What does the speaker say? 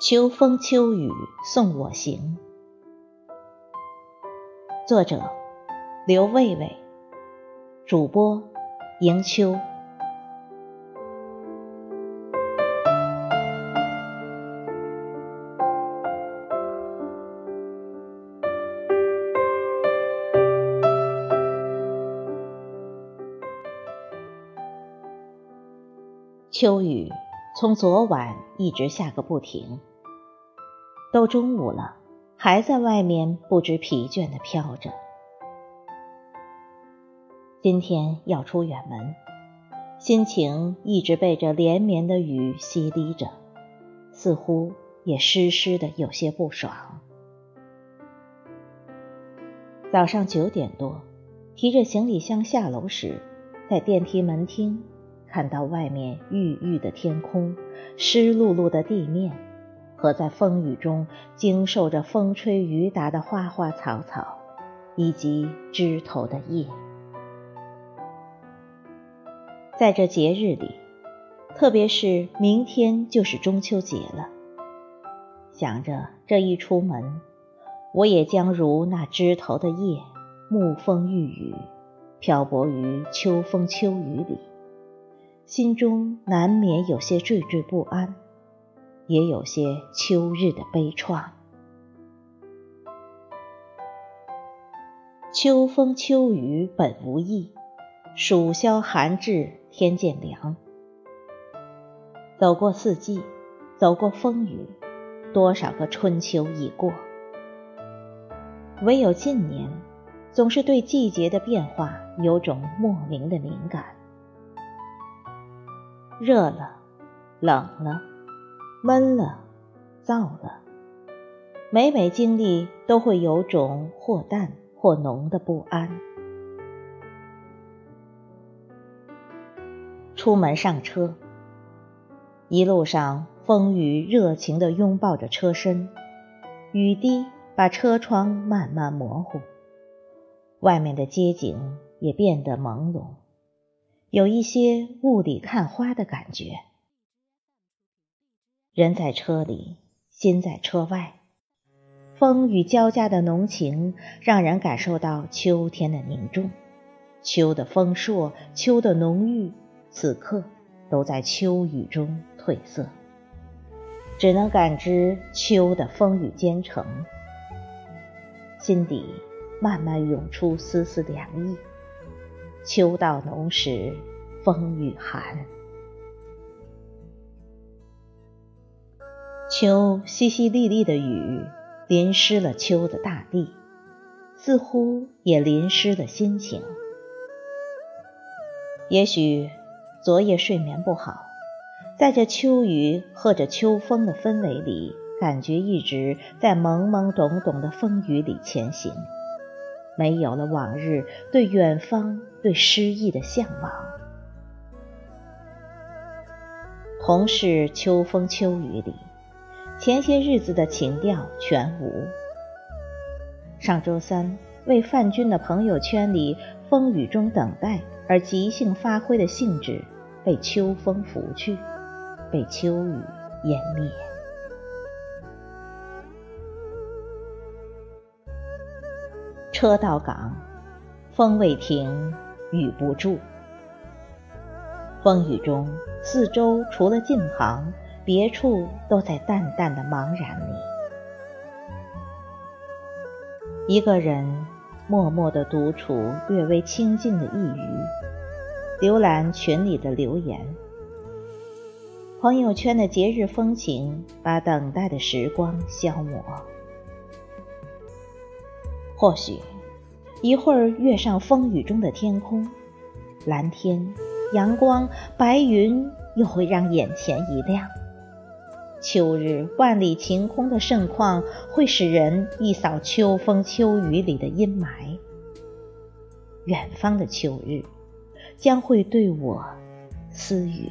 秋风秋雨送我行。作者：刘卫卫，主播：迎秋。秋雨从昨晚一直下个不停，都中午了，还在外面不知疲倦地飘着。今天要出远门，心情一直被这连绵的雨洗涤着，似乎也湿湿的，有些不爽。早上九点多，提着行李箱下楼时，在电梯门厅。看到外面郁郁的天空、湿漉漉的地面和在风雨中经受着风吹雨打的花花草草，以及枝头的叶，在这节日里，特别是明天就是中秋节了，想着这一出门，我也将如那枝头的叶，沐风御雨，漂泊于秋风秋雨里。心中难免有些惴惴不安，也有些秋日的悲怆。秋风秋雨本无意，暑消寒至天渐凉。走过四季，走过风雨，多少个春秋已过。唯有近年，总是对季节的变化有种莫名的敏感。热了，冷了，闷了，燥了，每每经历都会有种或淡或浓的不安。出门上车，一路上风雨热情地拥抱着车身，雨滴把车窗慢慢模糊，外面的街景也变得朦胧。有一些雾里看花的感觉。人在车里，心在车外，风雨交加的浓情，让人感受到秋天的凝重。秋的丰硕，秋的浓郁，此刻都在秋雨中褪色，只能感知秋的风雨兼程，心底慢慢涌出丝丝凉意。秋到浓时，风雨寒。秋淅淅沥沥的雨，淋湿了秋的大地，似乎也淋湿了心情。也许昨夜睡眠不好，在这秋雨和着秋风的氛围里，感觉一直在懵懵懂懂的风雨里前行。没有了往日对远方、对诗意的向往，同是秋风秋雨里，前些日子的情调全无。上周三为范军的朋友圈里风雨中等待而即兴发挥的兴致，被秋风拂去，被秋雨湮灭。车到岗，风未停，雨不住。风雨中，四周除了近旁，别处都在淡淡的茫然里。一个人默默的独处，略微清静的一隅，浏览群里的留言。朋友圈的节日风情，把等待的时光消磨。或许，一会儿跃上风雨中的天空，蓝天、阳光、白云又会让眼前一亮。秋日万里晴空的盛况，会使人一扫秋风秋雨里的阴霾。远方的秋日，将会对我私语。